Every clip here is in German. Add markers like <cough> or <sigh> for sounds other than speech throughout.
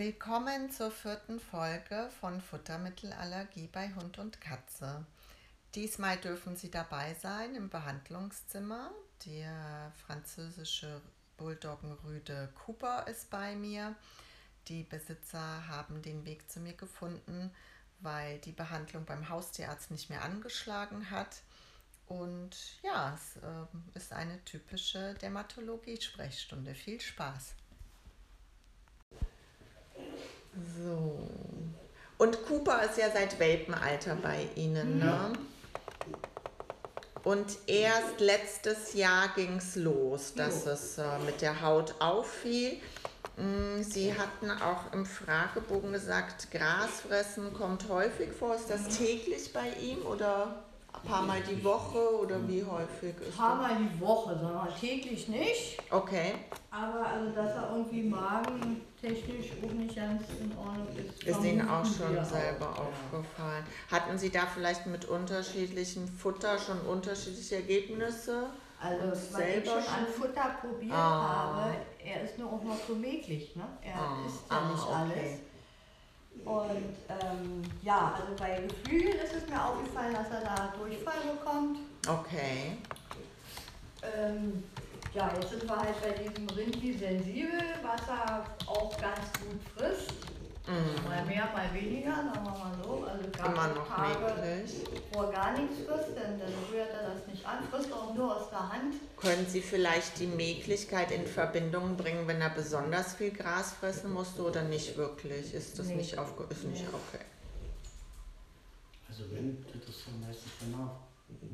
Willkommen zur vierten Folge von Futtermittelallergie bei Hund und Katze. Diesmal dürfen Sie dabei sein im Behandlungszimmer. Der französische Bulldoggenrüde Cooper ist bei mir. Die Besitzer haben den Weg zu mir gefunden, weil die Behandlung beim Haustierarzt nicht mehr angeschlagen hat. Und ja, es äh, ist eine typische Dermatologie-Sprechstunde. Viel Spaß! So. Und Cooper ist ja seit Welpenalter bei Ihnen, ne? Und erst letztes Jahr ging es los, dass es äh, mit der Haut auffiel. Mm, Sie hatten auch im Fragebogen gesagt, Grasfressen kommt häufig vor. Ist das täglich bei ihm oder ein paar Mal die Woche oder wie häufig ist Ein paar Mal die Woche, wir täglich nicht. Okay. Aber also, dass er irgendwie magentechnisch auch nicht ganz in Ordnung ist. Ist Ihnen auch schon selber auch. aufgefallen. Hatten Sie da vielleicht mit unterschiedlichen Futter schon unterschiedliche Ergebnisse? Also, was ich selber schon an? Futter probiert Ah. habe, er ist nur auch noch so mäglich, ne? Er Ah, isst ja ah, nicht okay. alles. Und ähm, ja, also bei Geflügel ist es mir aufgefallen, dass er da Durchfall bekommt. Okay. Ähm, ja, jetzt sind wir halt bei diesem Rindvieh sensibel, was er auch ganz gut frisst. Mhm. Mal mehr, mal weniger, sagen wir mal so. Also gab Immer noch Tage, möglich. wo er gar nichts frisst, denn dann rührt er das nicht an, frisst auch nur aus der Hand. Können Sie vielleicht die Möglichkeit in Verbindung bringen, wenn er besonders viel Gras fressen musste oder nicht wirklich? Ist das Nee. nicht aufge... Ist nicht Nee. okay. Also wenn, das ist ja meistens, wenn er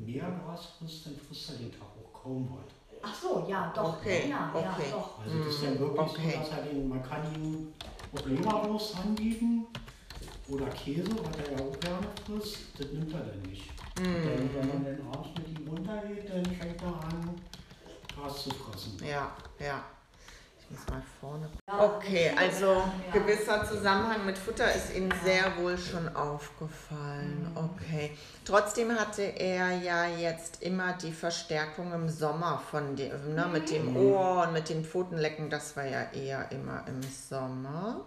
mehr Gras frisst, dann frisst er den Tag auch kaum was. Ach so, ja, doch, Okay, ja, okay. ja, doch. Also das ist dann Mhm, wirklich okay. so, dass er den, man kann ihm auch Leberwurst anbieten oder Käse, was er ja auch gerne frisst, das nimmt er dann nicht. Mhm. Dann, wenn man dann abends mit ihm runtergeht, dann fängt er an, Gras zu fressen. Ja, ja. Okay, also gewisser Zusammenhang mit Futter ist Ihnen sehr wohl schon aufgefallen. Mhm. Okay. Trotzdem hatte er ja jetzt immer die Verstärkung im Sommer von dem, ne, mit dem Ohr und mit den Pfotenlecken. Das war ja eher immer im Sommer.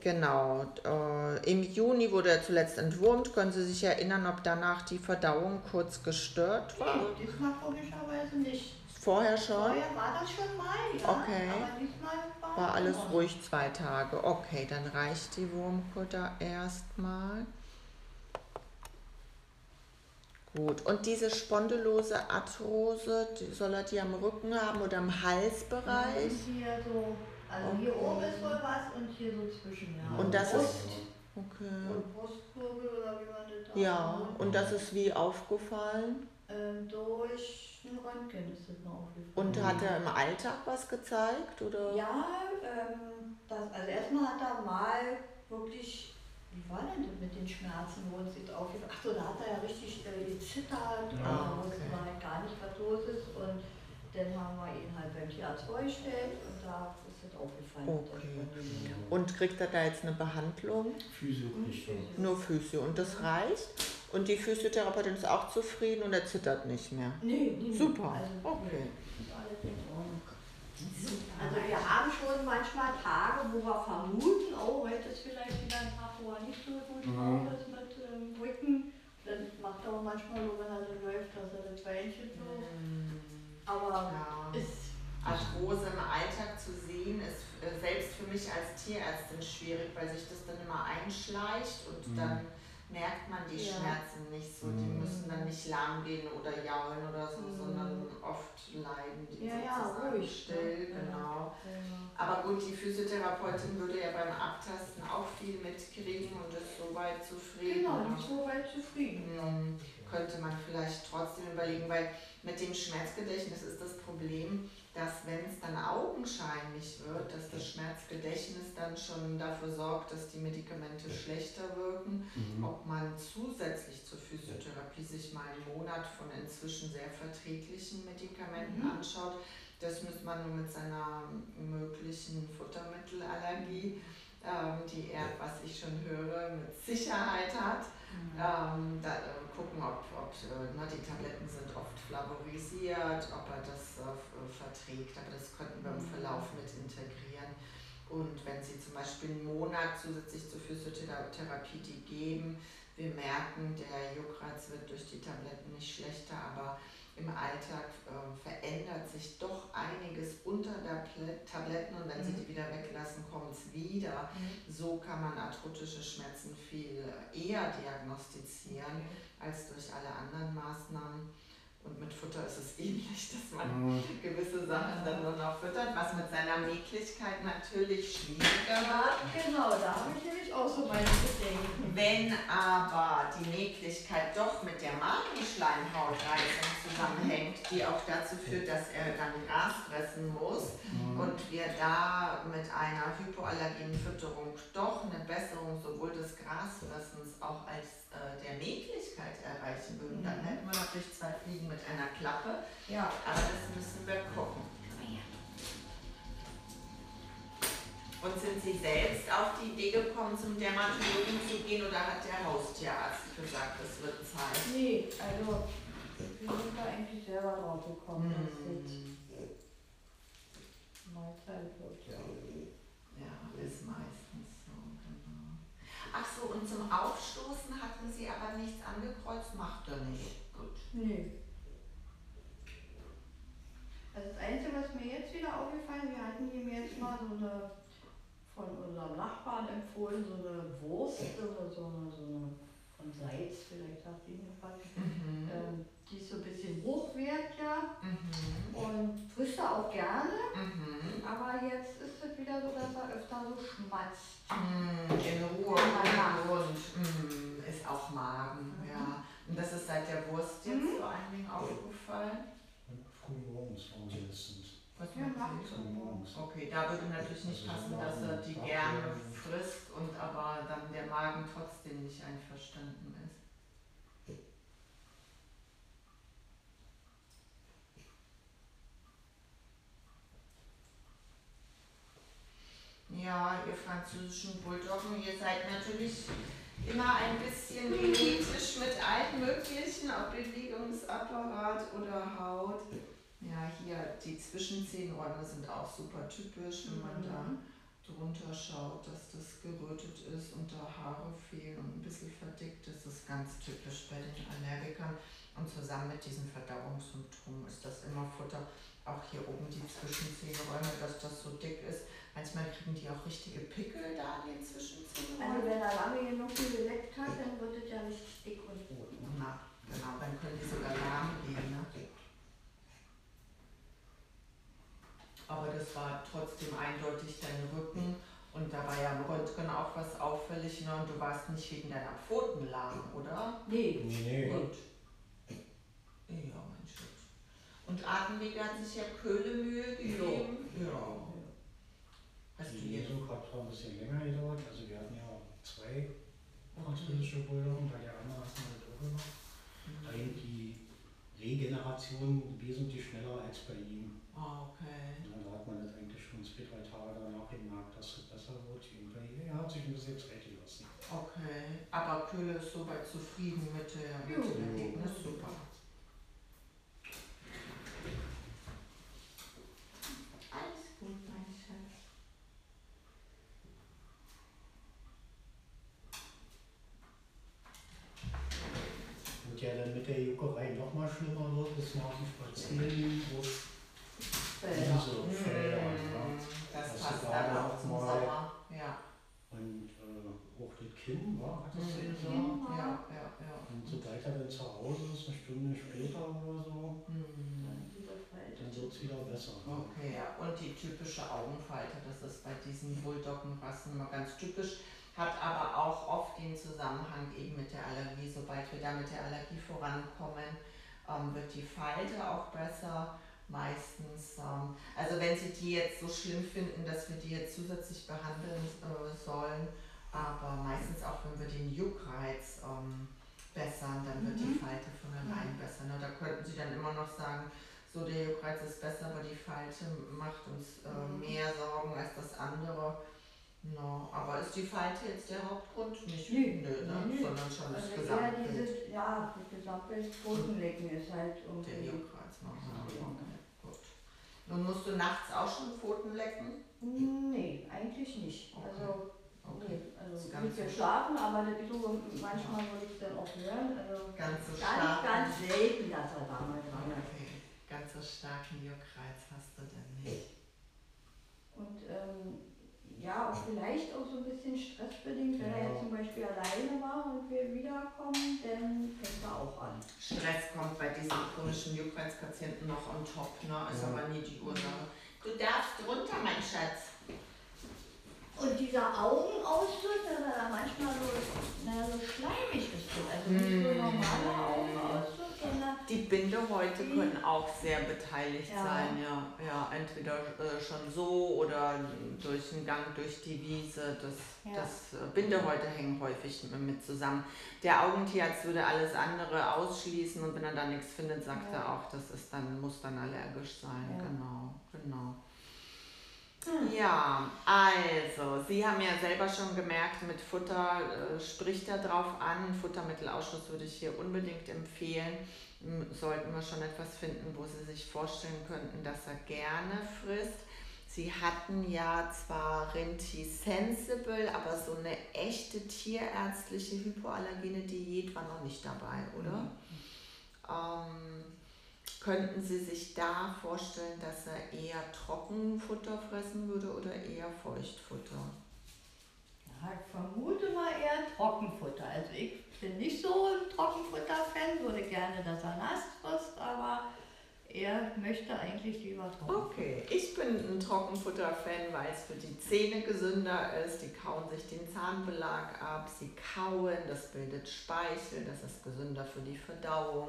Genau. Äh, Im Juni wurde er zuletzt entwurmt. Können Sie sich erinnern, ob danach die Verdauung kurz gestört war? Nee, diesmal komischerweise nicht. Vorher schon? Vorher war das schon mal, ja. Okay. Aber diesmal war, War alles anders. ruhig zwei Tage. Okay, dann reicht die Wurmkutter erstmal. Gut, und diese spondylose Arthrose, die, soll er die am Rücken haben oder im Halsbereich? Und hier so, also hier oben ist wohl was und hier so zwischen, ja. Und das Brust ist- Okay. Und Brustkurbel oder wie man das da Ja, und das ist wie aufgefallen? Ähm, durch ein Röntgen ist das noch aufgefallen. Und hat er im Alltag was gezeigt? Oder? Ja, ähm, das, also erstmal hat er mal wirklich, wie war denn das mit den Schmerzen, wo uns jetzt aufgefallen Achso, da hat er ja richtig äh, gezittert und Ah, wusste okay. man halt gar nicht, was los ist. Und dann haben wir ihn halt beim Tierarzt vorgestellt und da ist das aufgefallen. Okay. Und kriegt er da jetzt eine Behandlung? Physio nicht so. Nur Physio und das reicht? Und die Physiotherapeutin ist auch zufrieden und er zittert nicht mehr? Nee, nee. Super, Also, okay. Ordnung. Also wir haben schon manchmal Tage, wo wir vermuten, oh, heute ist vielleicht wieder ein Tag, wo er nicht so gut Mhm. drauf ist mit ähm, Rücken. Dann macht er auch manchmal so, wenn er so läuft, dass er das Beinchen so. Aber Ja. ist Arthrose im Alltag zu sehen, ist äh, selbst für mich als Tierärztin schwierig, weil sich das dann immer einschleicht und Mhm. dann merkt man die Ja. Schmerzen nicht so. Die Mhm. müssen dann nicht lahm gehen oder jaulen oder so, Mhm. sondern oft leiden die ja, ja, sozusagen ruhig. still, ne? genau. Ja, ja. Aber gut, die Physiotherapeutin würde ja beim Abtasten auch viel mitkriegen und ist soweit zufrieden. Genau, die ist soweit zufrieden. Hm, könnte man vielleicht trotzdem überlegen, weil mit dem Schmerzgedächtnis ist das Problem, dass wenn es dann augenscheinlich wird, dass das Schmerzgedächtnis dann schon dafür sorgt, dass die Medikamente schlechter wirken, Mhm. ob man zusätzlich zur Physiotherapie sich mal einen Monat von inzwischen sehr verträglichen Medikamenten Mhm. anschaut. Das muss man nur mit seiner möglichen Futtermittelallergie, ähm, die er, was ich schon höre, mit Sicherheit hat, ähm, da, äh, gucken, ob, ob äh, na, die Tabletten sind oft flavorisiert, ob er das äh, äh, verträgt, aber das könnten wir im Mhm. Verlauf mit integrieren. Und wenn Sie zum Beispiel einen Monat zusätzlich zur Physiotherapie die geben, wir merken, der Juckreiz wird durch die Tabletten nicht schlechter, aber im Alltag äh, verändert sich doch einiges unter der Tabletten und wenn mhm. Sie die wieder weglassen, kommt es wieder. Mhm. So kann man arthrotische Schmerzen viel eher diagnostizieren mhm. als durch alle anderen Maßnahmen. Und mit Futter ist es ähnlich, dass man mhm. gewisse Sachen dann nur noch füttert, was mit seiner Mäglichkeit natürlich schwieriger wird. Genau, da habe ich nämlich auch so meine Bedenken. Wenn aber die Mäglichkeit doch mit der Magenschleimhautreizung zusammenhängt, die auch dazu führt, dass er dann Gras fressen muss mhm. und wir da mit einer hypoallergenen Fütterung doch eine Besserung sowohl des Grasfressens auch als äh, der Mäglichkeit erreichen würden, dann hätten wir natürlich zwei Fliegen mit einer Klappe. Ja. Aber das müssen wir gucken. Und sind Sie selbst auf die Idee gekommen, zum Dermatologen zu gehen oder hat der Haustierarzt gesagt, es wird Zeit? Nee, also wir sind da eigentlich selber drauf gekommen, dass es mal Zeit wird, ja. Ja, ist meistens so, genau. Ach so, und zum Aufstoßen hatten Sie aber nichts angekreuzt, macht er nicht. Gut. Nee. Also das Einzige, was mir jetzt wieder aufgefallen ist, wir hatten ihm jetzt mal so eine von unserem Nachbarn empfohlen, so eine Wurst oder so eine, so eine von Seitz, vielleicht sagt die mir was. Mhm. Ähm, die ist so ein bisschen hochwert, ja. Mhm. Und frisst er auch gerne. Mhm. Aber jetzt ist es wieder so, dass er öfter so schmatzt. Mhm. In Ruhe und mhm. ist auch Magen, mhm. ja. Und das ist seit der Wurst jetzt mhm. vor allen Dingen aufgefallen. Früh morgens waren sie letztens. Was ja, macht morgens. Okay, da würde natürlich nicht also passen, dass er die gerne frisst und aber dann der Magen trotzdem nicht einverstanden ist. Ja, ihr französischen Bulldoggen, ihr seid natürlich immer ein bisschen genetisch mit allen möglichen, ob Bewegungsapparat oder Haut. Ja, hier die Zwischenzehenräume sind auch super typisch, wenn man da mhm. drunter schaut, dass das gerötet ist und da Haare fehlen und ein bisschen verdickt ist. Das ist ganz typisch bei den Allergikern. Und zusammen mit diesen Verdauungssymptomen ist das immer Futter. Auch hier oben die Zwischenzehenräume, dass das so dick ist. Manchmal kriegen die auch richtige Pickel da an den Zwischenzehenräumen. Also wenn er lange genug geleckt hat, dann wird es ja richtig dick und rot. Na, genau, dann können die sogar lahm gehen. Ne? aber das war trotzdem eindeutig dein Rücken. Und da war ja im Röntgen auch was auffällig, ne? Und du warst nicht wegen deiner Pfoten lahm, oder? Nee. Nee. Gut. Ja. Und Atemwege hat sich ja Köhle Mühe gegeben. Ja. ja. Hast die Lesung hat zwar ein bisschen länger gedauert. Also wir hatten ja zwei französische Bulldoggen, bei der anderen hatten wir das auch gemacht. Da ging die Regeneration wesentlich schneller als bei ihm. Ah, okay. Und da hat man das eigentlich schon zwei, drei Tage danach gemerkt, dass es besser wird. Er hat sich ein bisschen Zeit gelassen. Okay, aber Köhle ist soweit zufrieden mit, der, mit dem Ergebnis. Super. Alles gut, mein Schatz. Und ja, dann mit der Juckerei noch mal schlimmer wird, ist nach dem Spazieren, wo Felder. So Felder mhm. Das also passt dann auch zum Sommer. Ja. Und äh, auch das Kind, war, hat das mhm. gesagt? Ja, ja, ja. Und sobald er dann zu Hause ist, eine Stunde später oder so, mhm. dann wird es wieder besser. Ne? Okay, ja. Und die typische Augenfalte, das ist bei diesen Bulldoggenrassen immer ganz typisch hat aber auch oft den Zusammenhang eben mit der Allergie. Sobald wir da mit der Allergie vorankommen, ähm, wird die Falte auch besser meistens. Ähm, also wenn Sie die jetzt so schlimm finden, dass wir die jetzt zusätzlich behandeln äh, sollen, aber meistens auch wenn wir den Juckreiz ähm, bessern, dann wird mhm. die Falte von allein mhm. besser. Ne? Da könnten Sie dann immer noch sagen, so der Juckreiz ist besser, aber die Falte macht uns äh, mhm. mehr Sorgen als das andere. No, aber ist die Falte jetzt der Hauptgrund? Nicht nee, nö, ne? Nee, sondern schon das also Gesamtbild. Dieses, ja, das Gesamtbild Pfotenlecken ist halt irgendwie... Der Juckreiz machen. Okay. Nun musst du nachts auch schon Pfoten lecken? Nee, eigentlich nicht. Okay. Also, Okay. nee, also ganz mit wir so- schlafen, aber so, manchmal würde ich es dann auch hören. Also Ganz so ganz, stark. ganz selten, dass er da mal dran ist. Okay. Ganz so starken Juckreiz hast du denn nicht. Und ähm, ja, auch vielleicht auch so ein bisschen stressbedingt, wenn er Ja. jetzt zum Beispiel alleine war und wir wiederkommen, dann fängt er auch an. Stress kommt bei diesen chronischen Juckreizpatienten noch on top, ne? Ist Ja. aber nie die Ursache. Du darfst runter, mein Schatz. Und dieser Augenausdruck, dass er da manchmal so, naja, so schleimig ist. Also nicht so Mm. normaler Augenausdruck, sondern Die Bindehäute können auch sehr beteiligt Ja. sein, ja. Ja, entweder äh, schon so oder durch einen Gang durch die Wiese. Das, Ja. das äh, Bindehäute hängen häufig mit, zusammen. Der Augentierarzt würde alles andere ausschließen und wenn er da nichts findet, sagt er auch, das ist dann, muss dann allergisch sein. Genau, genau. Ja, also, Sie haben ja selber schon gemerkt, mit Futter äh, spricht er drauf an. Futtermittelausschuss würde ich hier unbedingt empfehlen. Sollten wir schon etwas finden, wo Sie sich vorstellen könnten, dass er gerne frisst. Sie hatten ja zwar Rinti Sensible, aber so eine echte tierärztliche hypoallergene Diät war noch nicht dabei, oder? Ähm, könnten Sie sich da vorstellen, dass er eher Trockenfutter fressen würde oder eher Feuchtfutter? Ja, ich vermute mal eher Trockenfutter. Also ich bin nicht so ein Trockenfutter-Fan, würde gerne, dass er nass frisst, aber er möchte eigentlich lieber Trockenfutter. Okay, ich bin ein Trockenfutter-Fan, weil es für die Zähne gesünder ist. Die kauen sich den Zahnbelag ab, sie kauen, das bildet Speichel, das ist gesünder für die Verdauung.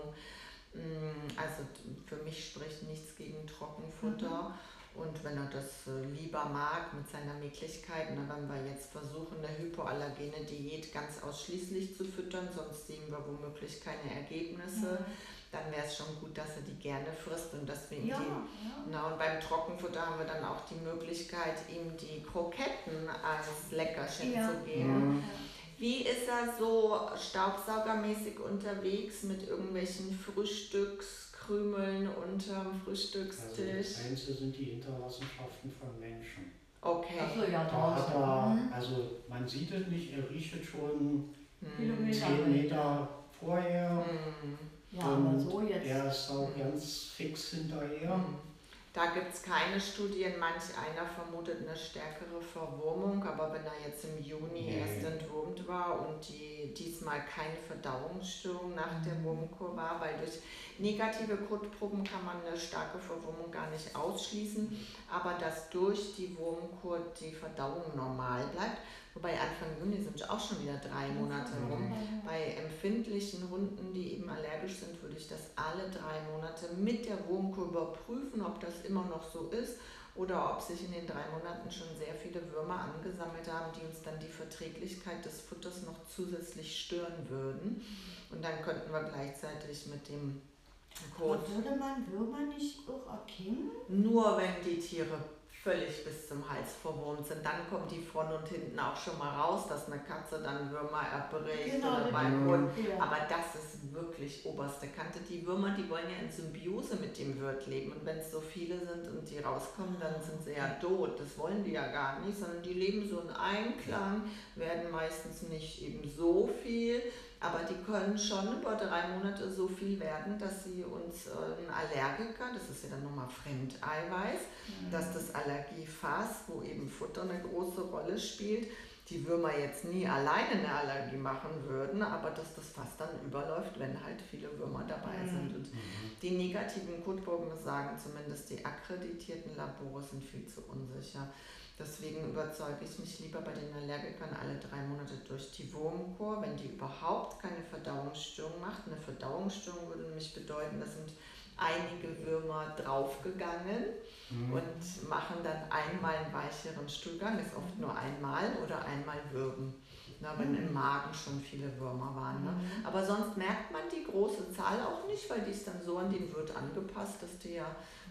Mm, Also für mich spricht nichts gegen Trockenfutter. Und wenn er das äh, lieber mag mit seiner Mäglichkeit, na, wenn wir jetzt versuchen, eine hypoallergene Diät ganz ausschließlich zu füttern, sonst sehen wir womöglich keine Ergebnisse, dann wäre es schon gut, dass er die gerne frisst und dass wir ihm Ja, die ja. na, und beim Trockenfutter haben wir dann auch die Möglichkeit, ihm die Kroketten als Leckerchen Ja. zu geben. Mhm. Wie ist er so staubsaugermäßig unterwegs mit irgendwelchen Frühstückskrümeln unterm Also Frühstückstisch? das Einzige sind die Hinterlassenschaften von Menschen. Okay. Achso, ja, Da hat er. Mhm. also man sieht es nicht, er riecht es schon Hm. Kilometer. 10 Meter vorher. Hm. Ja, aber so jetzt. er ist auch ganz fix hinterher. Hm. Da gibt es keine Studien. Manch einer vermutet eine stärkere Verwurmung, aber wenn er jetzt im Juni Nee. erst entwurmt war und die diesmal keine Verdauungsstörung nach Mhm. der Wurmkur war, weil durch negative Kotproben kann man eine starke Verwurmung gar nicht ausschließen, aber dass durch die Wurmkur die Verdauung normal bleibt. Wobei Anfang Juni sind auch schon wieder drei Monate rum. Bei empfindlichen Hunden, die eben allergisch sind, würde ich das alle drei Monate mit der Wurmkur überprüfen, ob das immer noch so ist oder ob sich in den drei Monaten schon sehr viele Würmer angesammelt haben, die uns dann die Verträglichkeit des Futters noch zusätzlich stören würden. Und dann könnten wir gleichzeitig mit dem Kot Aber würde man Würmer nicht auch erkennen? nur wenn die Tiere völlig bis zum Hals verwurmt sind, dann kommen die vorne und hinten auch schon mal raus, dass eine Katze dann Würmer erbricht Genau, oder beim. Hund. Ja. Aber das ist wirklich oberste Kante. Die Würmer, die wollen ja in Symbiose mit dem Wirt leben. Und wenn es so viele sind und die rauskommen, dann sind sie ja tot. Das wollen die ja gar nicht, sondern die leben so in Einklang, werden meistens nicht eben so viel, aber die können schon über drei Monate so viel werden, dass sie uns äh, ein Allergiker, das ist ja dann nochmal Fremdeiweiß, dass das Allergiefass, wo eben Futter eine große Rolle spielt, die Würmer jetzt nie alleine eine Allergie machen würden, aber dass das Fass dann überläuft, wenn halt viele Würmer dabei Mhm. sind. Die negativen Kotproben sagen zumindest, die akkreditierten Labore sind viel zu unsicher. Deswegen überzeuge ich mich lieber bei den Allergikern alle drei Monate durch die Wurmkur, wenn die überhaupt keine Verdauungsstörung macht. Eine Verdauungsstörung würde nämlich bedeuten, da sind einige Würmer draufgegangen Mhm. und machen dann einmal einen weicheren Stuhlgang, ist oft nur einmal oder einmal würgen. Na, wenn im Magen schon viele Würmer waren. Ne? Mhm. Aber sonst merkt man die große Zahl auch nicht, weil die ist dann so an den Wirt angepasst, dass die ja,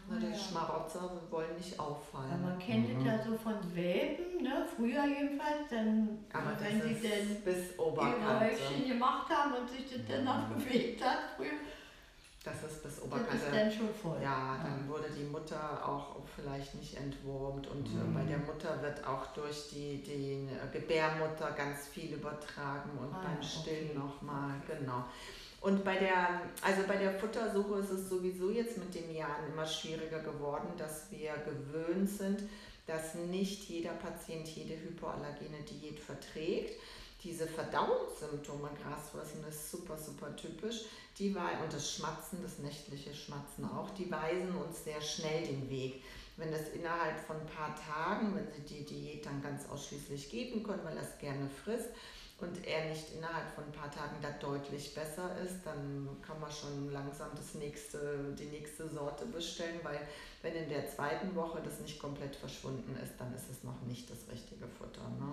na, die Ah, ja. Schmarotzer wollen nicht auffallen. Aber man kennt Mhm. es ja so von Welpen, ne? früher jedenfalls, dann, Aber das wenn sie ist denn bis ihre Oberkante. Häufchen gemacht haben und sich das dann noch Mhm. <laughs> bewegt hat früher, Das ist bis Das Oberkante. ist dann schon voll. Ja, dann wurde die Mutter auch vielleicht nicht entwurmt und äh, Mhm. bei der Mutter wird auch durch die, die Gebärmutter ganz viel übertragen und Ah, beim okay. Stillen nochmal, genau. Und bei der, also bei der Futtersuche ist es sowieso jetzt mit den Jahren immer schwieriger geworden, dass wir gewöhnt sind, dass nicht jeder Patient jede hypoallergene Diät verträgt. Diese Verdauungssymptome, Grasfressen, ist super, super typisch. Die und das Schmatzen, das nächtliche Schmatzen auch, die weisen uns sehr schnell den Weg. Wenn das innerhalb von ein paar Tagen, wenn sie die Diät dann ganz ausschließlich geben können, weil er es gerne frisst und er nicht innerhalb von ein paar Tagen da deutlich besser ist, dann kann man schon langsam das nächste, die nächste Sorte bestellen, weil wenn in der zweiten Woche das nicht komplett verschwunden ist, dann ist es noch nicht das richtige Futter. Ne?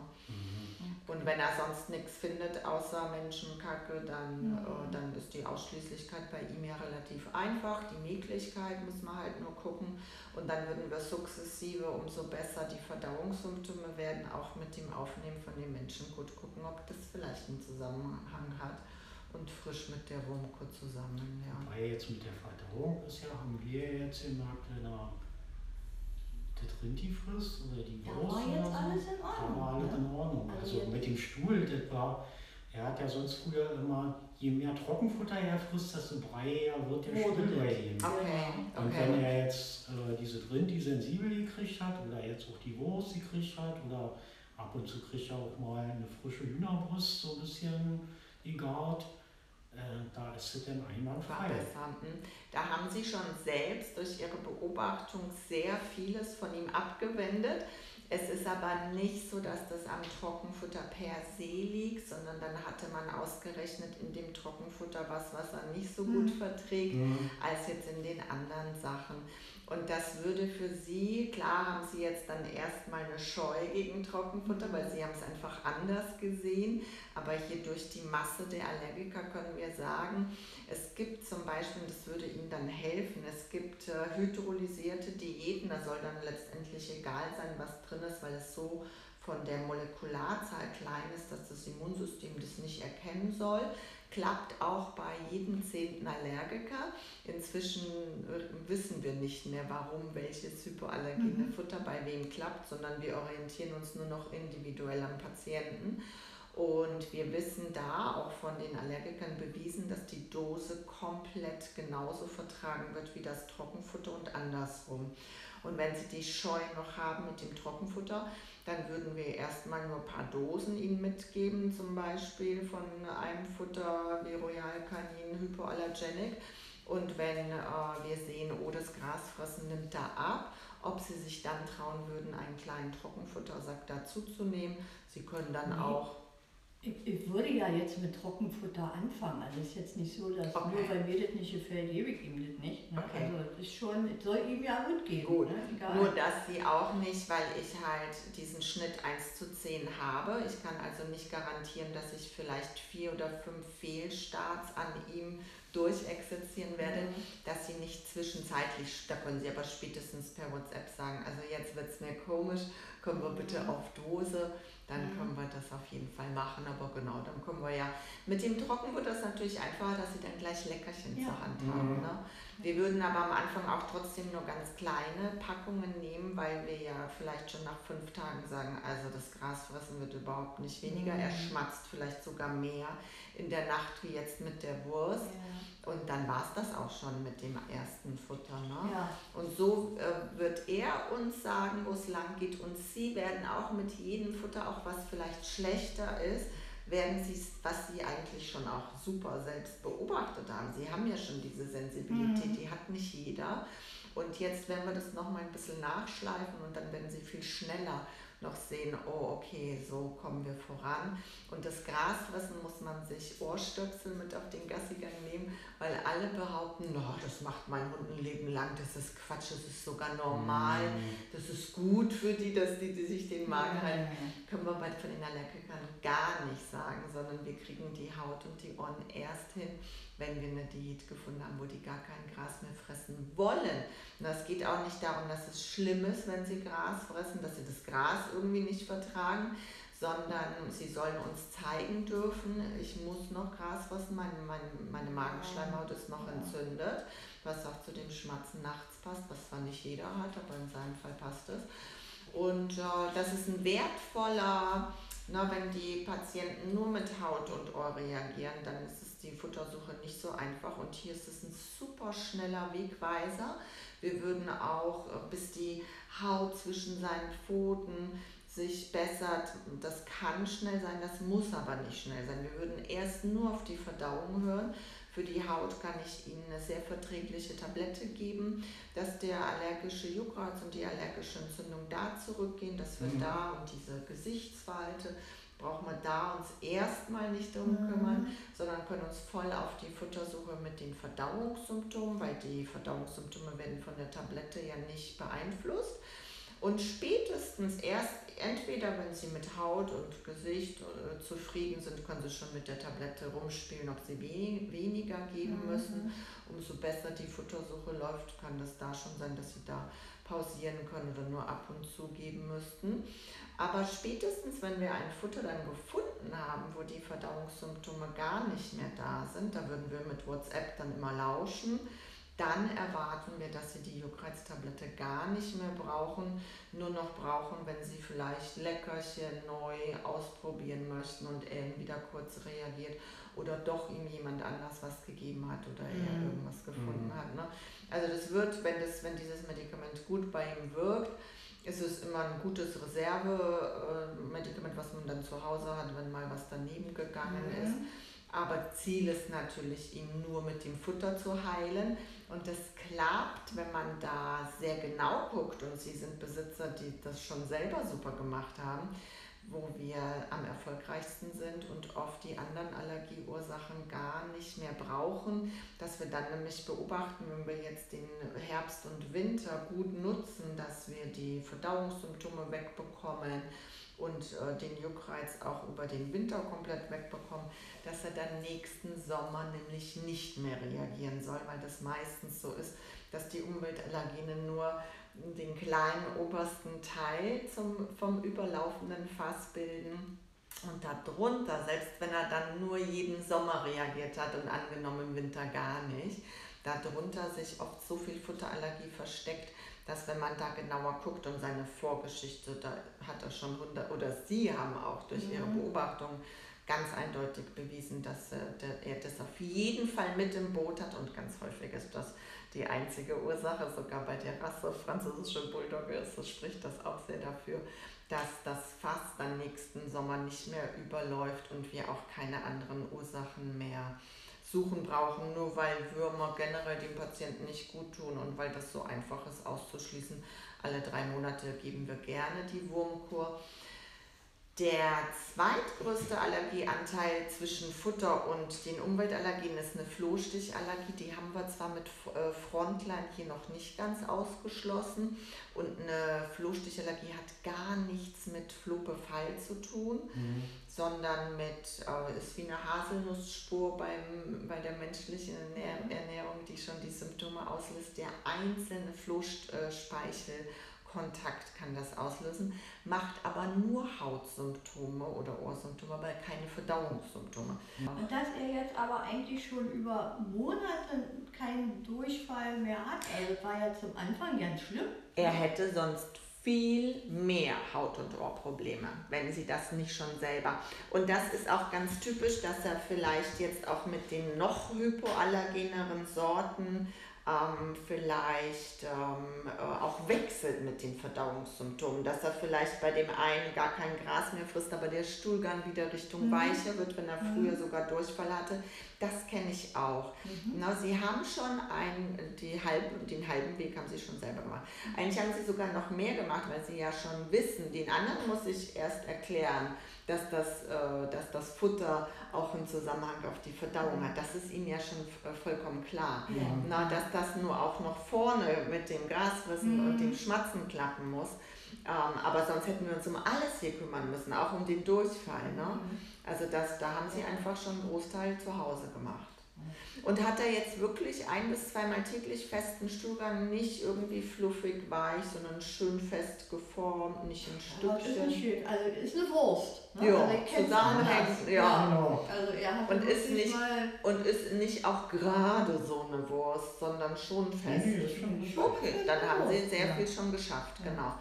Und wenn er sonst nichts findet außer Menschenkacke, dann, Mhm. äh, dann ist die Ausschließlichkeit bei ihm ja relativ einfach. Die Mäglichkeit muss man halt nur gucken. Und dann würden wir sukzessive, umso besser die Verdauungssymptome werden, auch mit dem Aufnehmen von dem Menschenkot gucken, ob das vielleicht einen Zusammenhang hat. Und frisch mit der Wurmkur zusammen, ja. Wobei jetzt mit der Verdauung ist ja, haben wir jetzt gemerkt, wenn er das Rinti frisst oder die Da Wurst war oder jetzt alles in da Ordnung. war alles ne? in Ordnung. Also Also mit dem Stuhl, das war, er hat ja sonst früher immer, je mehr Trockenfutter er frisst, desto breier wird der Wurde Stuhl bei ihm. Okay, Und wenn okay. er jetzt äh, diese Rinti sensibel gekriegt hat oder jetzt auch die Wurst gekriegt hat oder ab und zu kriegt er auch mal eine frische Hühnerbrust so ein bisschen gegart, da ist es dann einwandfrei. verbessern. Hm. Da haben Sie schon selbst durch Ihre Beobachtung sehr vieles von ihm abgewendet. Es ist aber nicht so, dass das am Trockenfutter per se liegt, sondern dann hatte man ausgerechnet in dem Trockenfutter was, was er nicht so gut Mhm. verträgt, Mhm. als jetzt in den anderen Sachen. Und das würde für Sie, klar haben Sie jetzt dann erstmal eine Scheu gegen Trockenfutter, weil Sie haben es einfach anders gesehen. Aber hier durch die Masse der Allergiker können wir sagen, es gibt zum Beispiel, das würde Ihnen dann helfen, es gibt äh, hydrolysierte Diäten, da soll dann letztendlich egal sein, was drin ist, weil es so von der Molekularzahl klein ist, dass das Immunsystem das nicht erkennen soll. Klappt auch bei jedem zehnten Allergiker. Inzwischen äh, wissen wir nicht mehr, warum welches hypoallergene Mhm. Futter bei wem klappt, sondern wir orientieren uns nur noch individuell am Patienten. Und wir wissen da auch von den Allergikern bewiesen, dass die Dose komplett genauso vertragen wird wie das Trockenfutter und andersrum. Und wenn Sie die Scheu noch haben mit dem Trockenfutter, dann würden wir erstmal nur ein paar Dosen Ihnen mitgeben, zum Beispiel von einem Futter wie Royal Canin Hypoallergenic. Und wenn äh, wir sehen, oh, das Grasfressen nimmt da ab, ob Sie sich dann trauen würden, einen kleinen Trockenfuttersack dazuzunehmen. Sie können dann Nee. auch Ich, ich würde ja jetzt mit Trockenfutter anfangen. Also es ist jetzt nicht so, dass Okay. nur weil mir das nicht gefällt, gebe ich ihm das nicht. Ne? Okay. Also es ist schon, ich soll ihm ja mitgeben. Gut. Ne? Nur, dass sie auch nicht, weil ich halt diesen Schnitt 1 zu 10 habe. Ich kann also nicht garantieren, dass ich vielleicht vier oder fünf Fehlstarts an ihm durchexerzieren werde, Mhm. dass sie nicht zwischenzeitlich, da können sie aber spätestens per WhatsApp sagen, also jetzt wird es mir komisch, können wir bitte Mhm. auf Dose, dann Mhm. können wir das auf jeden Fall machen, aber genau, dann können wir ja, mit dem Trockenfutter ist natürlich einfacher, dass sie dann gleich Leckerchen Ja. zur Hand haben. Mhm. Ne? Wir würden aber am Anfang auch trotzdem nur ganz kleine Packungen nehmen, weil wir ja vielleicht schon nach fünf Tagen sagen, also das Grasfressen wird überhaupt nicht weniger, er Mhm. schmatzt vielleicht sogar mehr in der Nacht wie jetzt mit der Wurst. Ja. Und dann war es das auch schon mit dem ersten Futter. Ne? Ja. Und so äh, wird er uns sagen, wo es lang geht. Und Sie werden auch mit jedem Futter, auch was vielleicht schlechter ist, werden Sie, was Sie eigentlich schon auch super selbst beobachtet haben. Sie haben ja schon diese Sensibilität, Mhm. die hat nicht jeder. Und jetzt werden wir das nochmal ein bisschen nachschleifen und dann werden Sie viel schneller noch sehen, oh okay, so kommen wir voran. Und das Grasfressen muss man sich Ohrstöpsel mit auf den Gassigang nehmen, weil alle behaupten, no, das macht mein Hund ein Leben lang, das ist Quatsch, das ist sogar normal, das ist gut für die, dass die, die sich den Magen halten. Können wir bei, von den Allergikern gar nicht sagen, sondern wir kriegen die Haut und die Ohren erst hin, wenn wir eine Diät gefunden haben, wo die gar kein Gras mehr fressen wollen. Und es geht auch nicht darum, dass es schlimm ist, wenn sie Gras fressen, dass sie das Gras irgendwie nicht vertragen, sondern sie sollen uns zeigen dürfen, ich muss noch Gras fressen, meine, meine, meine Magenschleimhaut ist noch entzündet, was auch zu dem Schmatzen nachts passt, was zwar nicht jeder hat, aber in seinem Fall passt es. Und äh, das ist ein wertvoller, na, wenn die Patienten nur mit Haut und Ohr reagieren, dann ist es die Futtersuche nicht so einfach. Und hier ist es ein super schneller Wegweiser. Wir würden auch, äh, bis die Haut zwischen seinen Pfoten sich bessert, das kann schnell sein, das muss aber nicht schnell sein. Wir würden erst nur auf die Verdauung hören. Für die Haut kann ich Ihnen eine sehr verträgliche Tablette geben, dass der allergische Juckreiz und die allergische Entzündung da zurückgehen, dass wir mhm. da und diese Gesichtsfalte brauchen wir da uns erstmal nicht drum mhm. kümmern, sondern können uns voll auf die Futtersuche mit den Verdauungssymptomen, weil die Verdauungssymptome werden von der Tablette ja nicht beeinflusst. Und spätestens erst, entweder wenn sie mit Haut und Gesicht äh, zufrieden sind, können sie schon mit der Tablette rumspielen, ob sie we weniger geben mhm. müssen. Umso besser die Futtersuche läuft, kann das da schon sein, dass sie da pausieren können oder nur ab und zu geben müssten. Aber spätestens, wenn wir ein Futter dann gefunden haben, wo die Verdauungssymptome gar nicht mehr da sind, da würden wir mit WhatsApp dann immer lauschen, dann erwarten wir, dass sie die Juckreiz-Tablette gar nicht mehr brauchen, nur noch brauchen, wenn sie vielleicht Leckerchen neu ausprobieren möchten und er wieder kurz reagiert oder doch ihm jemand anders was gegeben hat oder er mhm. irgendwas gefunden mhm. hat. Ne? Also das wird, wenn, das, wenn dieses Medikament gut bei ihm wirkt, ist es immer ein gutes Reserve-Medikament, was man dann zu Hause hat, wenn mal was daneben gegangen mhm. ist. Aber Ziel ist natürlich, ihn nur mit dem Futter zu heilen. Und das klappt, wenn man da sehr genau guckt. Und Sie sind Besitzer, die das schon selber super gemacht haben wo wir am erfolgreichsten sind und oft die anderen Allergieursachen gar nicht mehr brauchen, dass wir dann nämlich beobachten, wenn wir jetzt den Herbst und Winter gut nutzen, dass wir die Verdauungssymptome wegbekommen und äh, den Juckreiz auch über den Winter komplett wegbekommen, dass er dann nächsten Sommer nämlich nicht mehr reagieren soll, weil das meistens so ist, dass die Umweltallergene nur den kleinen obersten Teil zum, vom überlaufenden Fass bilden. Und darunter, selbst wenn er dann nur jeden Sommer reagiert hat und angenommen im Winter gar nicht, darunter sich oft so viel Futterallergie versteckt, dass wenn man da genauer guckt und seine Vorgeschichte, da hat er schon 100, oder sie haben auch durch ihre mhm. Beobachtung ganz eindeutig bewiesen, dass er das auf jeden Fall mit im Boot hat und ganz häufig ist das die einzige Ursache, sogar bei der Rasse französische Bulldogge ist, das spricht das auch sehr dafür, dass das Fass dann nächsten Sommer nicht mehr überläuft und wir auch keine anderen Ursachen mehr suchen brauchen, nur weil Würmer generell dem Patienten nicht gut tun und weil das so einfach ist auszuschließen. Alle drei Monate geben wir gerne die Wurmkur. Der zweitgrößte Allergieanteil zwischen Futter und den Umweltallergenen ist eine Flohstichallergie. Die haben wir zwar mit äh, Frontline hier noch nicht ganz ausgeschlossen. Und eine Flohstichallergie hat gar nichts mit Flohbefall zu tun, mhm. sondern mit, äh, ist wie eine Haselnussspur beim, bei der menschlichen Ernährung, die schon die Symptome auslöst. Der einzelne Flohspeichel Kontakt kann das auslösen, macht aber nur Hautsymptome oder Ohrsymptome, aber keine Verdauungssymptome. Und dass er jetzt aber eigentlich schon über Monate keinen Durchfall mehr hat, also war ja zum Anfang ganz schlimm. Er hätte sonst viel mehr Haut- und Ohrprobleme, wenn sie das nicht schon selber. Und das ist auch ganz typisch, dass er vielleicht jetzt auch mit den noch hypoallergeneren Sorten ähm, vielleicht ähm, äh, auch wechselt mit den Verdauungssymptomen, dass er vielleicht bei dem einen gar kein Gras mehr frisst, aber der Stuhlgang wieder Richtung mhm. weicher wird, wenn er mhm. früher sogar Durchfall hatte. Das kenne ich auch. Mhm. Na, sie haben schon ein, die halbe, den halben Weg haben sie schon selber gemacht. Eigentlich haben sie sogar noch mehr gemacht, weil sie ja schon wissen, den anderen muss ich erst erklären dass das, äh, dass das Futter auch einen Zusammenhang auf die Verdauung hat. Das ist ihnen ja schon äh, vollkommen klar. Ja. Na, dass das nur auch noch vorne mit dem Grasfressen mhm. und dem Schmatzen klappen muss. Ähm, aber sonst hätten wir uns um alles hier kümmern müssen, auch um den Durchfall. Ne? Mhm. Also das, da haben sie einfach schon einen Großteil zu Hause gemacht. Und hat er jetzt wirklich ein bis zweimal täglich festen Stuhlgang, nicht irgendwie fluffig weich, sondern schön fest geformt, nicht in Stückchen. Ist schön. Also ist eine Wurst. Ne? Ja, also zusammenhängend, ja. Genau. Also er hat und ist nicht und ist nicht auch gerade so eine Wurst, sondern schon fest. Nee, ist schon okay, dann haben sie sehr ja. viel schon geschafft, genau.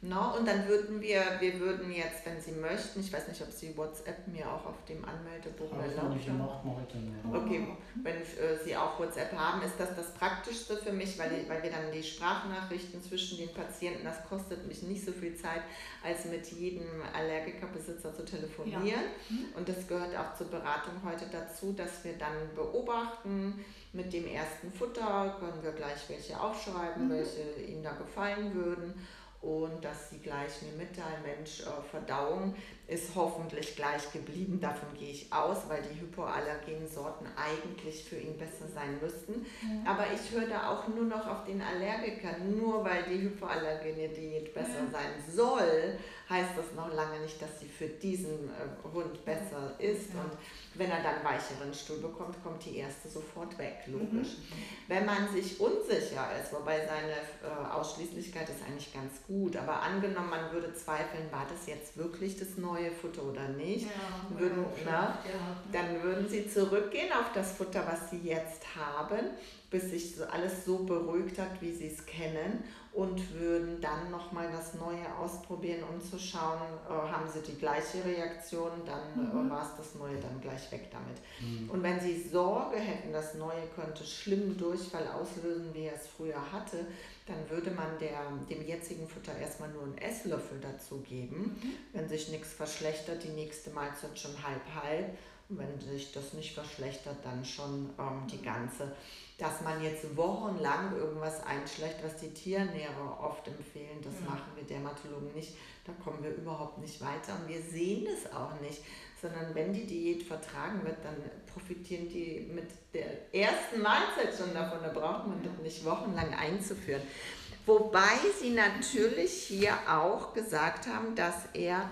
No, und dann würden wir, wir würden jetzt, wenn Sie möchten, ich weiß nicht, ob Sie WhatsApp mir auch auf dem Anmeldebogen erlaubt haben. Okay, wenn äh, Sie auch WhatsApp haben, ist das das Praktischste für mich, weil, weil wir dann die Sprachnachrichten zwischen den Patienten, das kostet mich nicht so viel Zeit, als mit jedem Allergikerbesitzer zu telefonieren. Ja. Mhm. Und das gehört auch zur Beratung heute dazu, dass wir dann beobachten, mit dem ersten Futter können wir gleich welche aufschreiben, mhm. welche Ihnen da gefallen würden und dass sie gleich mir mitteilen, Mensch, äh, Verdauung ist hoffentlich gleich geblieben, davon gehe ich aus, weil die hypoallergenen Sorten eigentlich für ihn besser sein müssten. Ja. Aber ich höre da auch nur noch auf den Allergiker, nur weil die hypoallergene Diät besser ja. sein soll, heißt das noch lange nicht, dass sie für diesen äh, Hund besser ist. Ja. Und wenn er dann weicheren Stuhl bekommt, kommt die erste sofort weg, logisch. Mhm. Wenn man sich unsicher ist, wobei seine äh, Ausschließlichkeit ist eigentlich ganz gut, aber angenommen, man würde zweifeln, war das jetzt wirklich das neue Futter oder nicht, ja, würden, na, dann würden sie zurückgehen auf das Futter, was sie jetzt haben, bis sich so alles so beruhigt hat, wie sie es kennen und würden dann nochmal das Neue ausprobieren, um zu schauen, äh, haben sie die gleiche Reaktion, dann äh, mhm. äh, war es das Neue dann gleich weg damit. Mhm. Und wenn sie Sorge hätten, das Neue könnte schlimmen Durchfall auslösen, wie er es früher hatte, dann würde man der, dem jetzigen Futter erstmal nur einen Esslöffel dazu geben. Mhm. Wenn sich nichts verschlechtert, die nächste Mahlzeit schon halb halb. Und wenn sich das nicht verschlechtert, dann schon ähm, die ganze dass man jetzt wochenlang irgendwas einschlägt, was die Tierernährer oft empfehlen, das ja. machen wir Dermatologen nicht. Da kommen wir überhaupt nicht weiter und wir sehen es auch nicht, sondern wenn die Diät vertragen wird, dann profitieren die mit der ersten Mahlzeit schon davon. Da braucht man das nicht wochenlang einzuführen. Wobei sie natürlich hier auch gesagt haben, dass er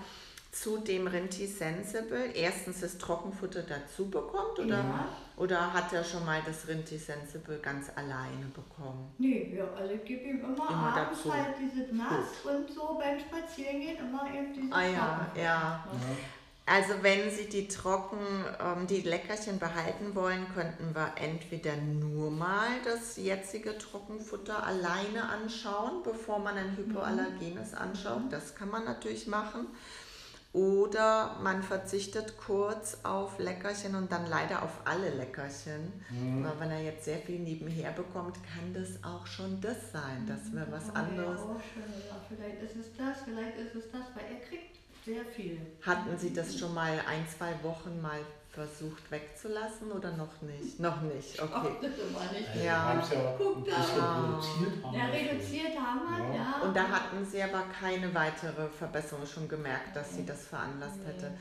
zu dem Rinti Sensible erstens das Trockenfutter dazu bekommt oder, ja. oder hat er schon mal das Rinti Sensible ganz alleine bekommen? Nee, ja, also ich gebe ihm immer, immer abends dazu. halt dieses Nass Gut. und so beim Spazierengehen immer eben dieses Ah ja, ja. ja. Also wenn Sie die Trocken, ähm, die Leckerchen behalten wollen, könnten wir entweder nur mal das jetzige Trockenfutter alleine anschauen, bevor man ein Hypoallergenes anschaut. Mhm. Das kann man natürlich machen. Oder man verzichtet kurz auf Leckerchen und dann leider auf alle Leckerchen. Mhm. Weil wenn er jetzt sehr viel nebenher bekommt, kann das auch schon das sein. Das wäre was anderes. Ja, vielleicht ist es das, vielleicht ist es das, weil er kriegt sehr viel. Hatten Sie das schon mal ein, zwei Wochen mal versucht wegzulassen oder noch nicht? Noch nicht, okay. Ach, das war nicht. Also ja. Wir ja Guck da. reduziert haben. Ja, reduziert haben wir, ja. ja. Und da hatten Sie aber keine weitere Verbesserung schon gemerkt, dass Sie das veranlasst nee. hätte.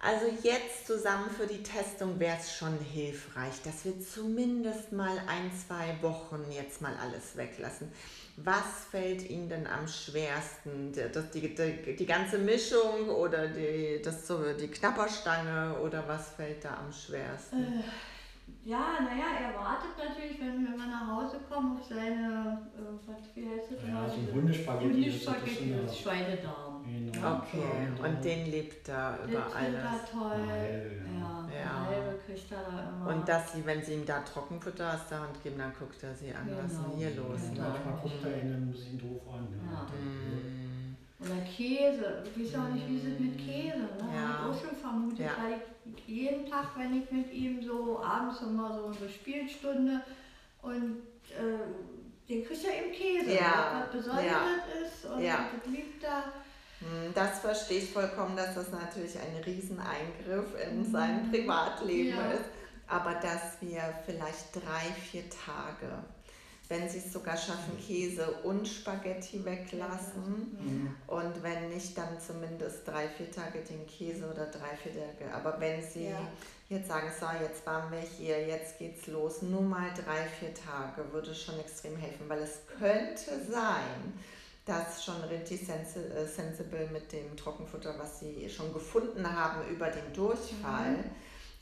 Also jetzt zusammen für die Testung wäre es schon hilfreich, dass wir zumindest mal ein, zwei Wochen jetzt mal alles weglassen. Was fällt Ihnen denn am schwersten? Das, die, die, die ganze Mischung oder die, das, die Knapperstange oder was fällt da am schwersten? Äh ja, naja, er wartet natürlich, wenn wir nach Hause kommen, auf seine, äh, was, wie heißt das? Ja, so ein Hundespaghetti. Hundespaghetti, das, das Schweinedarm. Genau. Okay, und den lebt er über alles. er toll. ja, ja. halbe kriegt er da immer. Und dass sie, wenn sie ihm da Trockenfutter aus der Hand geben, dann guckt er sie an, genau. was ist denn hier los? Genau. Manchmal guckt er ihn ein bisschen doof an. Ja. Ja. Oder Käse. Ich weiß auch nicht, wie es mit Käse. Ne? Ja. Habe ich auch schon vermutet, ja. weil ich jeden Tag, wenn ich mit ihm so abends immer so eine Spielstunde und äh, den kriegt er eben Käse, ja. was Besonderes ja. ist und ja. das liegt da. Hm, das verstehe ich vollkommen, dass das natürlich ein Rieseneingriff in mhm. sein Privatleben ja. ist. Aber dass wir vielleicht drei, vier Tage wenn sie es sogar schaffen, Käse und Spaghetti weglassen. Mhm. Und wenn nicht, dann zumindest drei, vier Tage den Käse oder drei, vier Tage. Aber wenn sie ja. jetzt sagen, so, jetzt waren wir hier, jetzt geht's los, nur mal drei, vier Tage, würde schon extrem helfen, weil es könnte sein, dass schon Rinti äh, Sensible mit dem Trockenfutter, was sie schon gefunden haben über den Durchfall, mhm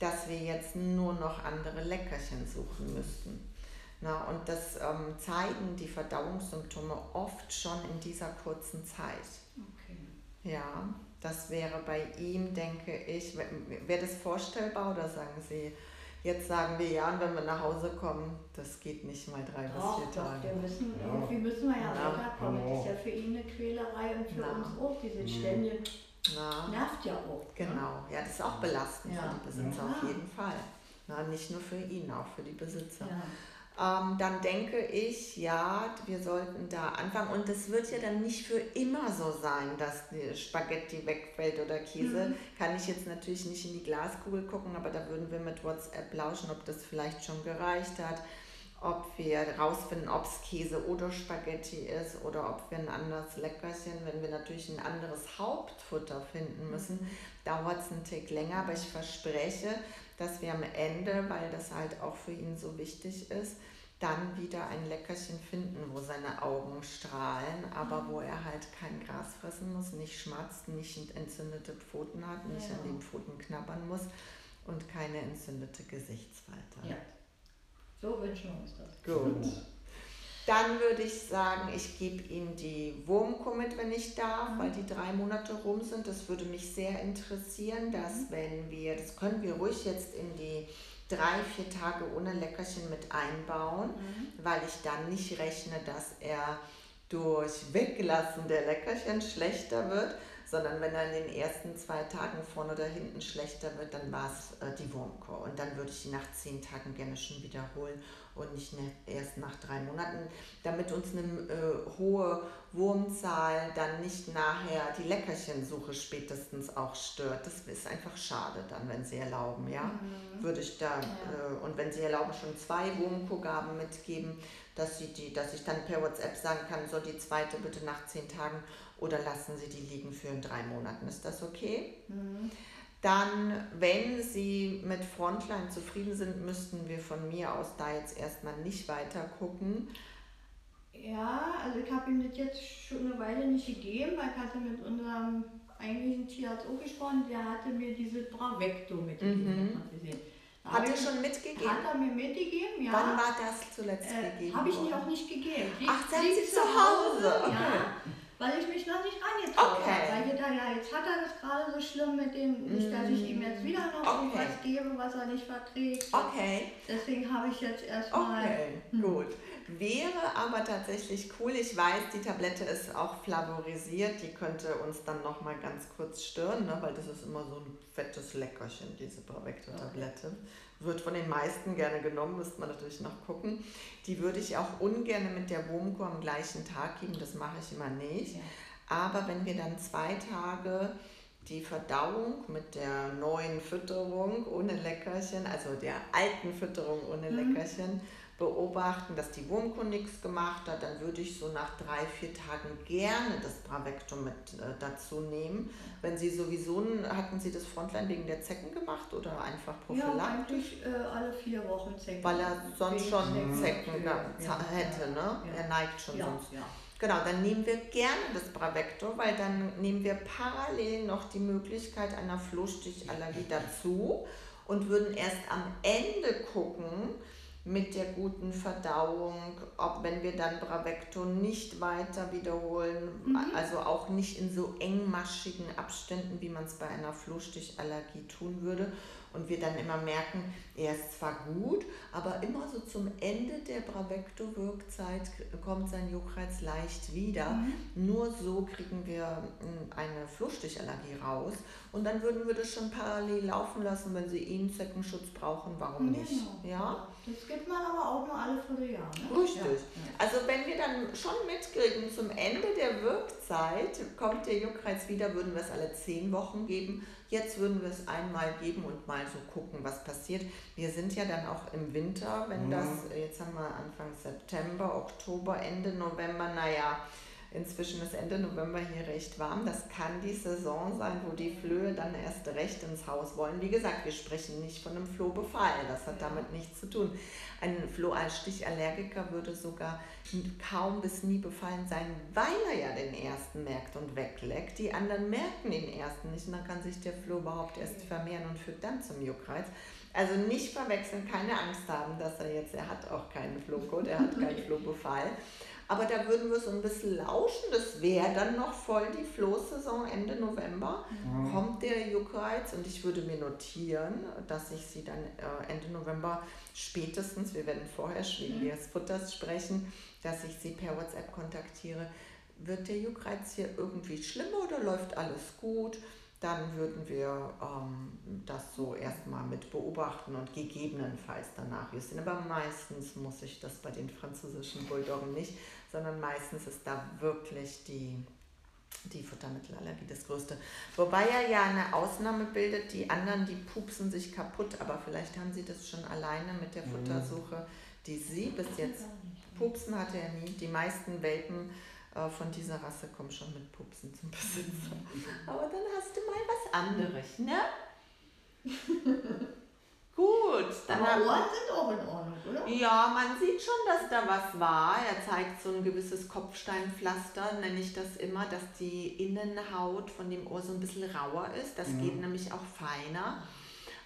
dass wir jetzt nur noch andere Leckerchen suchen müssten. Na, und das ähm, zeigen die Verdauungssymptome oft schon in dieser kurzen Zeit. Okay. Ja, das wäre bei ihm, denke ich, wäre das vorstellbar oder sagen Sie, jetzt sagen wir ja, und wenn wir nach Hause kommen, das geht nicht mal drei doch, bis vier Tage. Doch, wir müssen, ja. irgendwie müssen wir ja, ja weiterkommen. Das ist ja für ihn eine Quälerei und für Na. uns auch, diese Stände. Na. Nervt ja auch. Ne? Genau, ja, das ist auch belastend ja. für die Besitzer ja. auf jeden Fall. Na, nicht nur für ihn, auch für die Besitzer. Ähm, dann denke ich, ja, wir sollten da anfangen. Und es wird ja dann nicht für immer so sein, dass die Spaghetti wegfällt oder Käse. Mhm. Kann ich jetzt natürlich nicht in die Glaskugel gucken, aber da würden wir mit WhatsApp lauschen, ob das vielleicht schon gereicht hat ob wir rausfinden, ob es Käse oder Spaghetti ist oder ob wir ein anderes Leckerchen, wenn wir natürlich ein anderes Hauptfutter finden müssen, mhm. dauert es einen Tick länger, aber ich verspreche, dass wir am Ende, weil das halt auch für ihn so wichtig ist, dann wieder ein Leckerchen finden, wo seine Augen strahlen, aber wo er halt kein Gras fressen muss, nicht schmatzt, nicht entzündete Pfoten hat, nicht ja. an den Pfoten knabbern muss und keine entzündete Gesichtsfalte ja. So wünschen wir uns das. Gut. <laughs> Dann würde ich sagen, ich gebe ihm die Wurmkuh mit, wenn ich darf, mhm. weil die drei Monate rum sind. Das würde mich sehr interessieren, dass mhm. wenn wir, das können wir ruhig jetzt in die drei, vier Tage ohne Leckerchen mit einbauen, mhm. weil ich dann nicht rechne, dass er durch Weglassen der Leckerchen schlechter wird, sondern wenn er in den ersten zwei Tagen vorne oder hinten schlechter wird, dann war es äh, die Wurmkur. Und dann würde ich ihn nach zehn Tagen gerne schon wiederholen und nicht erst nach drei Monaten, damit uns eine äh, hohe Wurmzahl dann nicht nachher die Leckerchensuche spätestens auch stört. Das ist einfach schade dann, wenn Sie erlauben, ja. Mhm. Würde ich da, ja. äh, und wenn Sie erlauben, schon zwei Wurmkuhgaben mitgeben, dass, sie die, dass ich dann per WhatsApp sagen kann, soll die zweite bitte nach zehn Tagen oder lassen Sie die liegen für in drei Monaten. Ist das okay? Mhm. Dann, wenn Sie mit Frontline zufrieden sind, müssten wir von mir aus da jetzt erstmal nicht weiter gucken. Ja, also ich habe ihm das jetzt schon eine Weile nicht gegeben, weil ich hatte mit unserem eigentlichen Tierarzt auch gesprochen, der hatte mir diese Bravecto mitgegeben. Mhm. Hat er schon mitgegeben? Hat er mir mitgegeben, ja. Wann war das zuletzt äh, gegeben? Habe ich ihn auch nicht gegeben. Die, Ach, sind Sie zu Hause? Okay. Ja weil ich mich noch nicht rangetraut okay. habe. Weil da, ja, jetzt hat er das gerade so schlimm mit dem, nicht, dass ich ihm jetzt wieder noch okay. irgendwas gebe, was er nicht verträgt. Okay. Deswegen habe ich jetzt erstmal. Okay, hm. gut. Wäre aber tatsächlich cool. Ich weiß, die Tablette ist auch flavorisiert. Die könnte uns dann noch mal ganz kurz stören, ne? weil das ist immer so ein fettes Leckerchen, diese Bravecto-Tablette. Okay wird von den meisten gerne genommen, müsste man natürlich noch gucken. Die würde ich auch ungern mit der Wurmkur am gleichen Tag geben, das mache ich immer nicht. Ja. Aber wenn wir dann zwei Tage die Verdauung mit der neuen Fütterung ohne Leckerchen, also der alten Fütterung ohne mhm. Beobachten, dass die Wurmkuh nichts gemacht hat, dann würde ich so nach drei, vier Tagen gerne das Bravectum mit äh, dazu nehmen. Wenn Sie sowieso, hatten Sie das Frontline wegen der Zecken gemacht oder einfach prophylaktisch? Ja, eigentlich äh, alle vier Wochen Zecken. Weil er sonst schon Zecken, Zecken ja, hätte, ne? Ja. Er neigt schon sonst. Genau, dann nehmen wir gerne das Bravecto, weil dann nehmen wir parallel noch die Möglichkeit einer Flohstichallergie dazu und würden erst am Ende gucken, mit der guten Verdauung, ob wenn wir dann Bravecto nicht weiter wiederholen, mhm. also auch nicht in so engmaschigen Abständen, wie man es bei einer Flohstichallergie tun würde, und wir dann immer merken, er ist zwar gut, aber immer so zum Ende der Bravecto-Wirkzeit kommt sein Juckreiz leicht wieder. Mhm. Nur so kriegen wir hm, eine Flusstichallergie raus und dann würden wir das schon parallel laufen lassen, wenn Sie ihn Zeckenschutz brauchen, warum nicht? Genau. Ja? Das gibt man aber auch nur alle Vierteljahr. Ne? Richtig. Ja. Also wenn wir dann schon mitkriegen, zum Ende der Wirkzeit kommt der Juckreiz wieder, würden wir es alle zehn Wochen geben Jetzt würden wir es einmal geben und mal so gucken, was passiert. Wir sind ja dann auch im Winter, wenn mhm. das, jetzt haben wir Anfang September, Oktober, Ende November, naja, Inzwischen ist Ende November hier recht warm. Das kann die Saison sein, wo die Flöhe dann erst recht ins Haus wollen. Wie gesagt, wir sprechen nicht von einem Flohbefall. Das hat damit nichts zu tun. Ein Flohstichallergiker würde sogar kaum bis nie befallen sein, weil er ja den ersten merkt und wegleckt. Die anderen merken den ersten nicht und dann kann sich der Floh überhaupt erst vermehren und führt dann zum Juckreiz. Also nicht verwechseln, keine Angst haben, dass er jetzt, er hat auch keinen Flohkot, er hat keinen <laughs> Flohbefall. Aber da würden wir so ein bisschen lauschen. Das wäre dann noch voll die Flohsaison Ende November. Mhm. Kommt der Juckreiz und ich würde mir notieren, dass ich sie dann äh, Ende November spätestens, wir werden vorher wegen mhm. des Futters sprechen, dass ich sie per WhatsApp kontaktiere. Wird der Juckreiz hier irgendwie schlimmer oder läuft alles gut? Dann würden wir ähm, das so erstmal mit beobachten und gegebenenfalls danach justieren. Aber meistens muss ich das bei den französischen Bulldoggen nicht, sondern meistens ist da wirklich die, die Futtermittelallergie das Größte. Wobei er ja eine Ausnahme bildet, die anderen, die pupsen sich kaputt, aber vielleicht haben sie das schon alleine mit der mhm. Futtersuche, die sie bis jetzt pupsen hatte er nie. Die meisten Welpen von dieser Rasse kommen schon mit Pupsen zum Besitzer. Aber dann hast du mal was anderes, ne? <laughs> Gut, dann Aber Ohren sind auch in Ordnung, oder? Ja, man sieht schon, dass da was war. Er zeigt so ein gewisses Kopfsteinpflaster, nenne ich das immer, dass die Innenhaut von dem Ohr so ein bisschen rauer ist. Das mhm. geht nämlich auch feiner.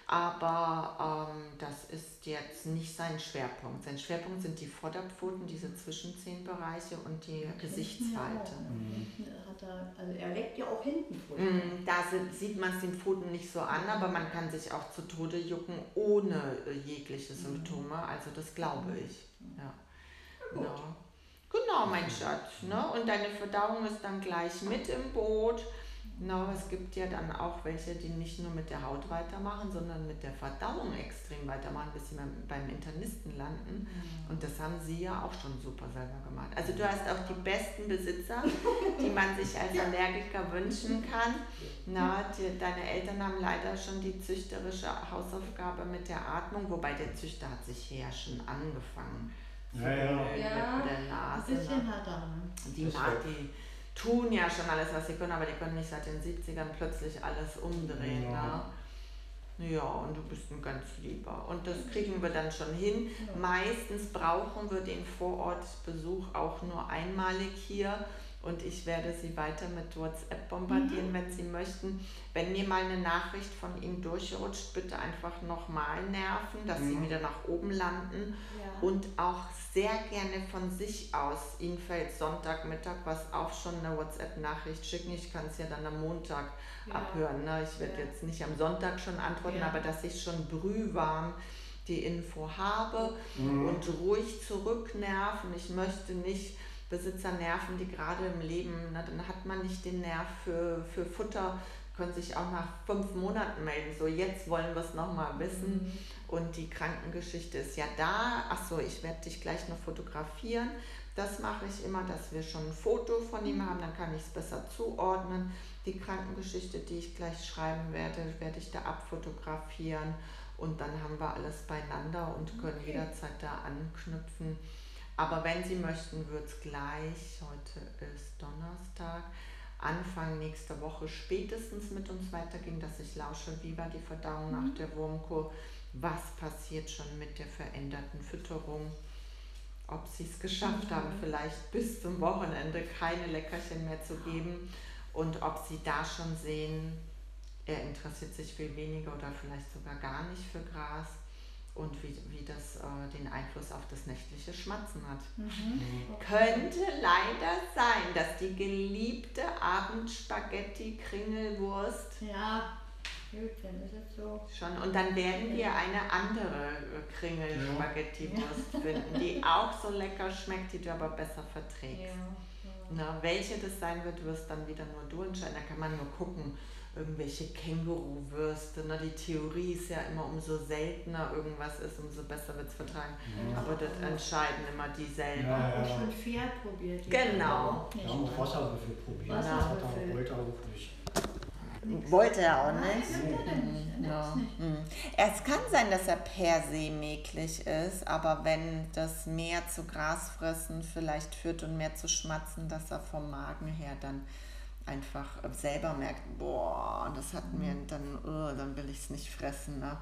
Aber ähm, das ist jetzt nicht sein Schwerpunkt. Sein Schwerpunkt sind die Vorderpfoten, diese Zwischenzehenbereiche und die Gesichtsfalte. Mhm. Hat er, also er leckt ja auch hinten mhm, Da sieht man es den Pfoten nicht so an, aber man kann sich auch zu Tode jucken ohne äh, jegliche mhm. Symptome. Also das glaube mhm. ich. Ja. Genau. genau, mein Schatz. Ne? Und deine Verdauung ist dann gleich mit im Boot. Genau, es gibt ja dann auch welche, die nicht nur mit der Haut weitermachen, sondern mit der Verdauung extrem weitermachen, bis sie beim Internisten landen. Mhm. Und das haben sie ja auch schon super selber gemacht. Also du hast auch die besten Besitzer, die man sich als Allergiker wünschen kann. Na, die, deine Eltern haben leider schon die züchterische Hausaufgabe mit der Atmung, wobei der Züchter hat sich hier ja schon angefangen. Ja, ja. ja, mit der Nase. Ein bisschen hat er. Die, die, tun ja schon alles, was sie können, aber die können nicht seit den 70ern plötzlich alles umdrehen. Ja. Ne? Ja, und du bist ein ganz lieber. Und das kriegen wir dann schon hin. Ja. Meistens brauchen wir den Vorortbesuch auch nur einmalig hier und ich werde Sie weiter mit WhatsApp bombardieren, mhm. wenn Sie möchten. Wenn mir mal eine Nachricht von Ihnen durchrutscht, bitte einfach nochmal nerven, dass mhm. Sie wieder nach oben landen ja. und auch sehr gerne von sich aus. Ihnen fällt Sonntagmittag was auf, schon eine WhatsApp-Nachricht schicken. Ich kann es ja dann am Montag ja. abhören. Ne? Ich werde ja. jetzt nicht am Sonntag schon antworten, aber dass ich schon brühwarm die Info habe mhm. und ruhig zurücknerven. Ich möchte nicht Besitzer nerven, die gerade im Leben, na, dann hat man nicht den Nerv für, für Futter, können sich auch nach fünf Monaten melden. So, jetzt wollen wir es nochmal wissen. Mhm. Und die Krankengeschichte ist ja da. Achso, ich werde dich gleich noch fotografieren. Das mache ich immer, dass wir schon ein Foto von ihm haben, dann kann ich es besser zuordnen. Die Krankengeschichte, die ich gleich schreiben werde, werde ich da abfotografieren und dann haben wir alles beieinander und können okay. jederzeit da anknüpfen. Aber wenn Sie möchten, wird es gleich, heute ist Donnerstag, Anfang nächster Woche spätestens mit uns weitergehen, dass ich lausche, wie war die Verdauung mhm. nach der Wurmkur, was passiert schon mit der veränderten Fütterung, ob Sie es geschafft mhm. haben, vielleicht bis zum Wochenende keine Leckerchen mehr zu geben? Und ob Sie da schon sehen, er interessiert sich viel weniger oder vielleicht sogar gar nicht für Gras und wie, wie das äh, den Einfluss auf das nächtliche Schmatzen hat. Mhm. Könnte leider sein, dass die geliebte Abendspaghetti-Kringelwurst. Ja, gut, dann ist es so. Schon, und dann werden wir eine andere äh, Kringel-Spaghetti-Wurst ja. finden, die <laughs> auch so lecker schmeckt, die du aber besser verträgst. Ja. Na, welche das sein wird, wirst dann wieder nur du entscheiden. Da kann man nur gucken irgendwelche Känguruwürste. Ne? Die Theorie ist ja immer, umso seltener irgendwas ist, umso besser wird es vertragen. Ja. Aber das entscheiden immer die selber. Ja, ja. schon Pferd probiert. Genau. Wir haben auch Wasserwürfel probiert. Wasserwürfel. Das hat auch nicht. Wollte er auch Nein, nicht? nimmt er nicht. Er Ja. nimmt's nicht. hm. Es kann sein, dass er per se mäglich ist, aber wenn das mehr zu Grasfressen vielleicht führt und mehr zu Schmatzen, dass er vom Magen her dann einfach selber merkt, boah, das hat mir dann, oh, dann will ich es nicht fressen. Ne?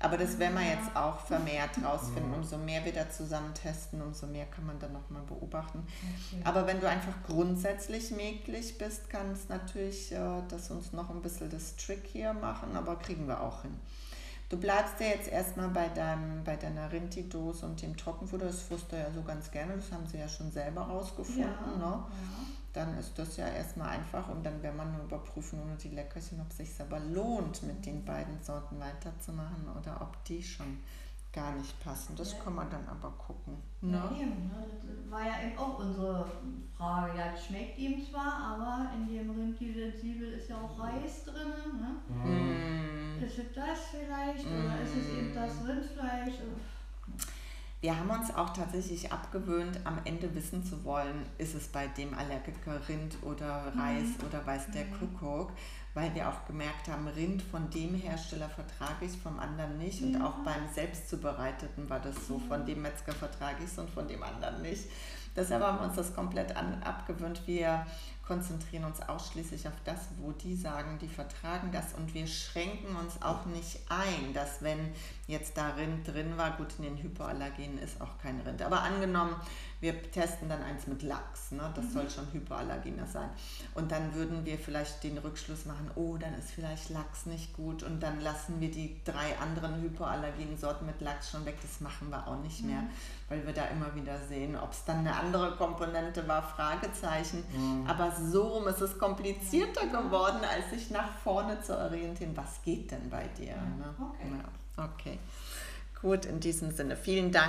Aber das werden wir jetzt auch vermehrt rausfinden. Umso mehr wir da zusammen testen, umso mehr kann man dann nochmal beobachten. Okay. Aber wenn du einfach grundsätzlich mäglich bist, kann es natürlich äh, das uns noch ein bisschen das Trick hier machen, aber kriegen wir auch hin. Du bleibst ja jetzt erstmal bei, deinem, bei deiner Rinti-Dose und dem Trockenfutter. Das frisst er ja so ganz gerne, das haben sie ja schon selber rausgefunden. ja, Ne? ja. Dann ist das ja erstmal einfach und dann werden wir nur überprüfen ohne die Leckerchen, ob es sich aber lohnt, mit den beiden Sorten weiterzumachen oder ob die schon gar nicht passen. Das Ja. kann man dann aber gucken. Ja, Ne? eben, ne? Das war ja eben auch unsere Frage. Ja, es schmeckt ihm zwar, aber in dem Rindli sensibel ist ja auch Reis drin. Ne? Mm. Ist es das vielleicht oder ist es eben das Rindfleisch? Wir haben uns auch tatsächlich abgewöhnt, am Ende wissen zu wollen, ist es bei dem Allergiker Rind oder Reis oder weiß der Kuckuck, weil wir auch gemerkt haben, Rind von dem Hersteller vertrage ich, vom anderen nicht. Und Ja. auch beim selbstzubereiteten war das so, von dem Metzger vertrage ich es und von dem anderen nicht. Deshalb haben wir uns das komplett an, abgewöhnt. Wir konzentrieren uns ausschließlich auf das, wo die sagen, die vertragen das und wir schränken uns auch nicht ein, dass wenn jetzt da Rind drin war, gut, in den Hypoallergenen ist auch kein Rind. Aber angenommen, wir testen dann eins mit Lachs, ne? das soll schon Hypoallergener sein. Und dann würden wir vielleicht den Rückschluss machen, oh, dann ist vielleicht Lachs nicht gut und dann lassen wir die drei anderen hypoallergenen Sorten mit Lachs schon weg. Das machen wir auch nicht mehr, weil wir da immer wieder sehen, ob es dann eine andere Komponente war, Fragezeichen. Aber so rum ist es komplizierter geworden, als sich nach vorne zu orientieren. Was geht denn bei dir? Ne? okay. Ja, okay. Gut, in diesem Sinne. Vielen Dank.